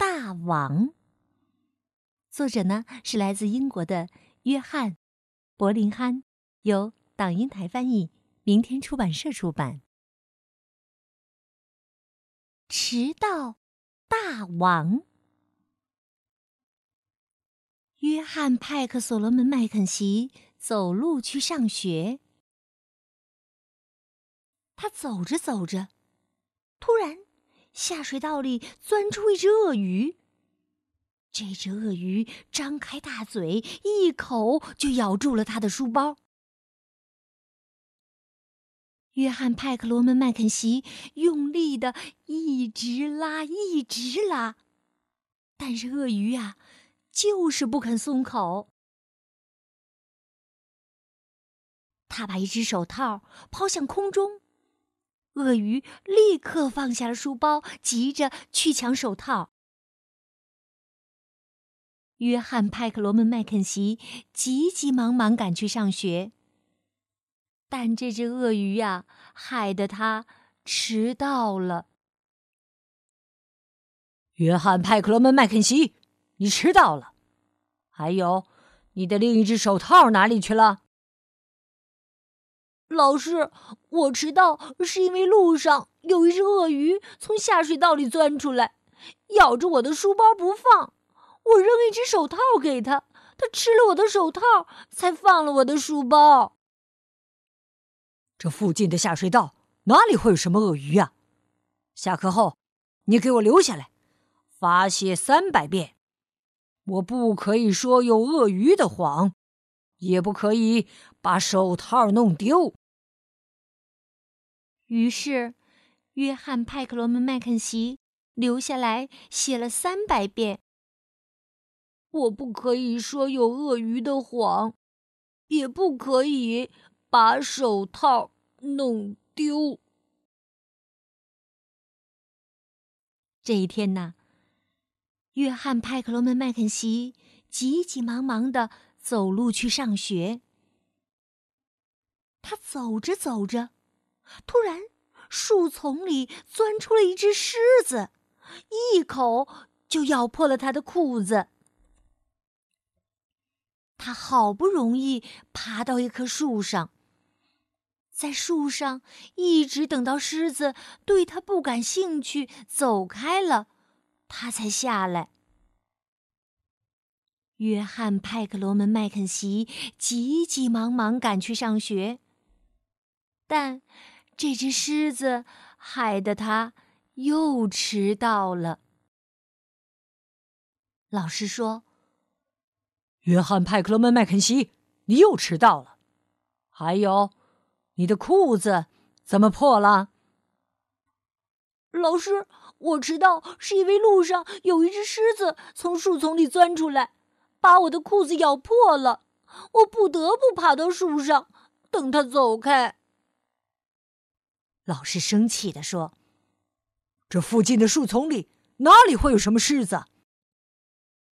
大王》。作者呢是来自英国的约翰·柏林汉，由党英台翻译，明天出版社出版。迟到大王，约翰·派克·所罗门·麦肯锡走路去上学。他走着走着，突然下水道里钻出一只鳄鱼。这只鳄鱼张开大嘴，一口就咬住了他的书包。约翰·派克罗门·麦肯锡用力的一直拉，一直拉，但是鳄鱼啊，就是不肯松口。他把一只手套抛向空中，鳄鱼立刻放下了书包，急着去抢手套。约翰·派克罗门·麦肯锡急急忙忙赶去上学，但这只鳄鱼呀，害得他迟到了。约翰·派克罗门·麦肯锡，你迟到了。还有，你的另一只手套哪里去了？老师，我迟到是因为路上有一只鳄鱼从下水道里钻出来，咬着我的书包不放。我扔一只手套给他，他吃了我的手套，才放了我的书包。这附近的下水道哪里会有什么鳄鱼呀？下课后，你给我留下来，罚写三百遍。我不可以说有鳄鱼的谎，也不可以把手套弄丢。于是，约翰·派克罗门·麦肯锡留下来写了三百遍。我不可以说有鳄鱼的谎，也不可以把手套弄丢。这一天呢，约翰·派克罗门·麦肯锡急急忙忙的走路去上学。他走着走着，突然树丛里钻出了一只狮子，一口就咬破了他的裤子。他好不容易爬到一棵树上，在树上一直等到狮子对他不感兴趣走开了，他才下来。约翰·派克罗门·麦肯锡急急忙忙赶去上学，但这只狮子害得他又迟到了。老师说。约翰·派克罗门·麦肯锡，你又迟到了。还有，你的裤子怎么破了？老师，我迟到是因为路上有一只狮子从树丛里钻出来，把我的裤子咬破了。我不得不爬到树上等它走开。老师生气地说：“这附近的树丛里哪里会有什么狮子？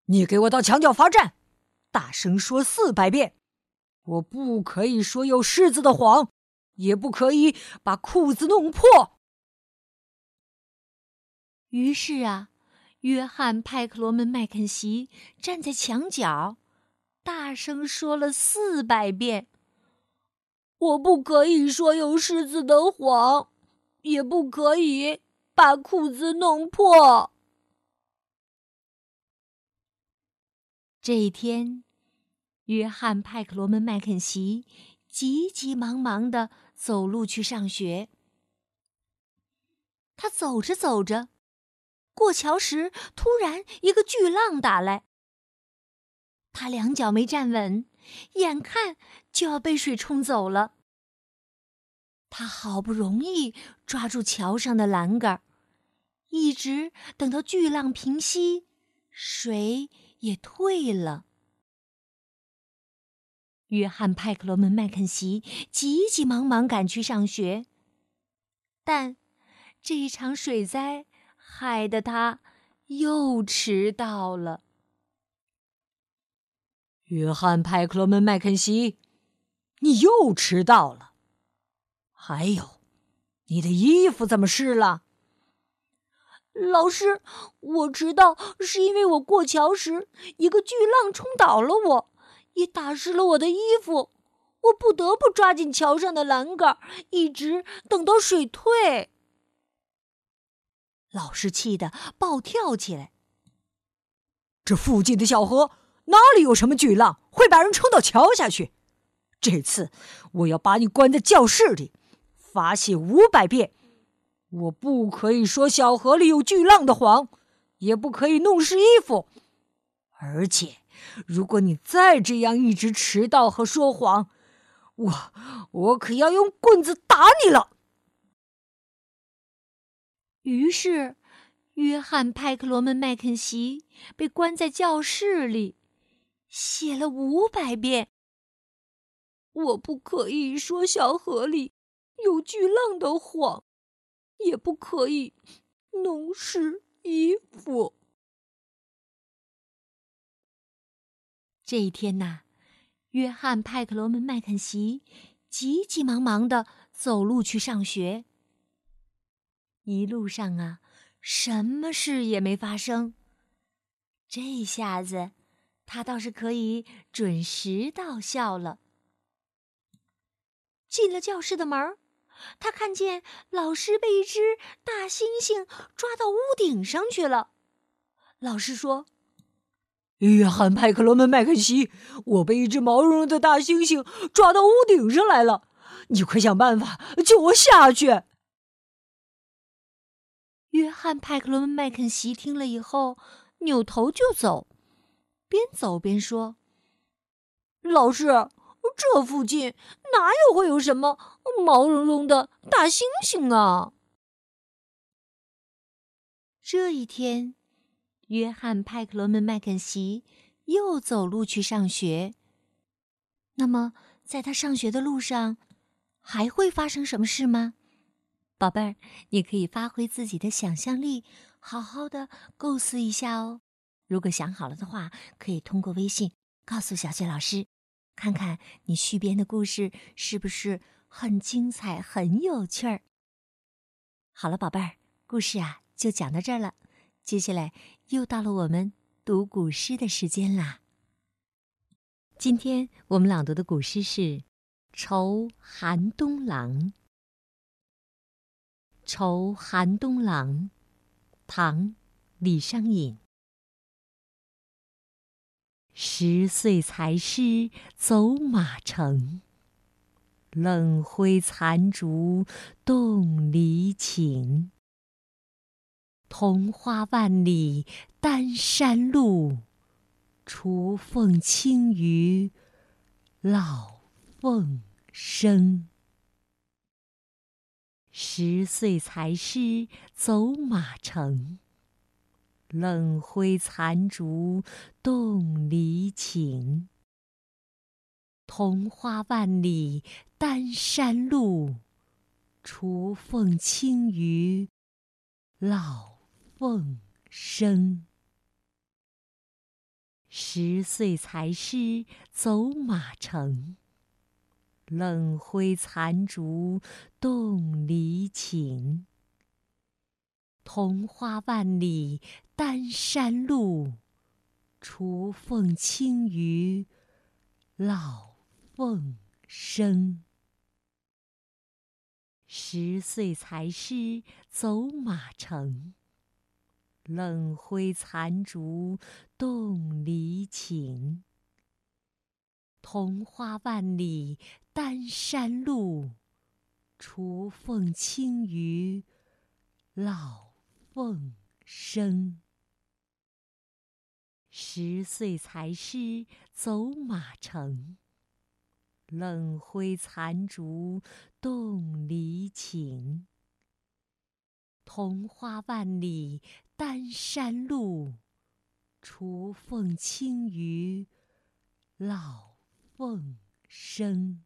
你给我到墙角罚站！”大声说四百遍！我不可以说有狮子的谎，也不可以把裤子弄破。于是啊，约翰·派克罗门·麦肯锡站在墙角，大声说了四百遍：“我不可以说有狮子的谎，也不可以把裤子弄破。”这一天。约翰·派克罗门·麦肯锡急急忙忙的走路去上学。他走着走着，过桥时突然一个巨浪打来，他两脚没站稳，眼看就要被水冲走了。他好不容易抓住桥上的栏杆，一直等到巨浪平息，水也退了。约翰·派克罗门·麦肯锡急急忙忙赶去上学，但这一场水灾害得他又迟到了。约翰·派克罗门·麦肯锡，你又迟到了。还有，你的衣服怎么湿了？老师，我迟到是因为我过桥时一个巨浪冲倒了我。也打湿了我的衣服，我不得不抓紧桥上的栏杆，一直等到水退。老师气得暴跳起来。这附近的小河哪里有什么巨浪会把人冲到桥下去？这次我要把你关在教室里，罚写五百遍。我不可以说小河里有巨浪的谎，也不可以弄湿衣服，而且。如果你再这样一直迟到和说谎，我我可要用棍子打你了。于是，约翰·派克罗门·麦肯锡被关在教室里，写了五百遍：“我不可以说小河里有巨浪的谎，也不可以弄湿衣服。”这一天呐，约翰·派克罗门·麦肯锡急急忙忙的走路去上学。一路上啊，什么事也没发生。这下子，他倒是可以准时到校了。进了教室的门他看见老师被一只大猩猩抓到屋顶上去了。老师说。约翰·派克罗门·麦肯锡，我被一只毛茸茸的大猩猩抓到屋顶上来了，你快想办法救我下去。约翰·派克罗门·麦肯锡听了以后，扭头就走，边走边说：“老师，这附近哪有会有什么毛茸茸的大猩猩啊？”这一天。约翰·派克罗门·麦肯锡又走路去上学。那么，在他上学的路上，还会发生什么事吗？宝贝儿，你可以发挥自己的想象力，好好的构思一下哦。如果想好了的话，可以通过微信告诉小雪老师，看看你续编的故事是不是很精彩、很有趣儿。好了，宝贝儿，故事啊就讲到这儿了。接下来又到了我们读古诗的时间啦。今天我们朗读的古诗是《酬寒冬郎》。《酬寒冬郎》，唐·李商隐。十岁才识走马城，冷灰残烛动离情。桐花万里丹山路，雏凤清于老凤声。十岁才识走马城，冷灰残烛动离情。桐花万里丹山路，雏凤清于老。凤声，十岁才诗走马城，冷灰残烛动离情。桐花万里丹山路，雏凤清于老凤声。十岁才识走马城。冷灰残烛动离情。桐花万里丹山路，雏凤清于老凤声。十岁才师走马城，冷灰残烛动离情。桐花万里丹山路，雏凤清于老凤声。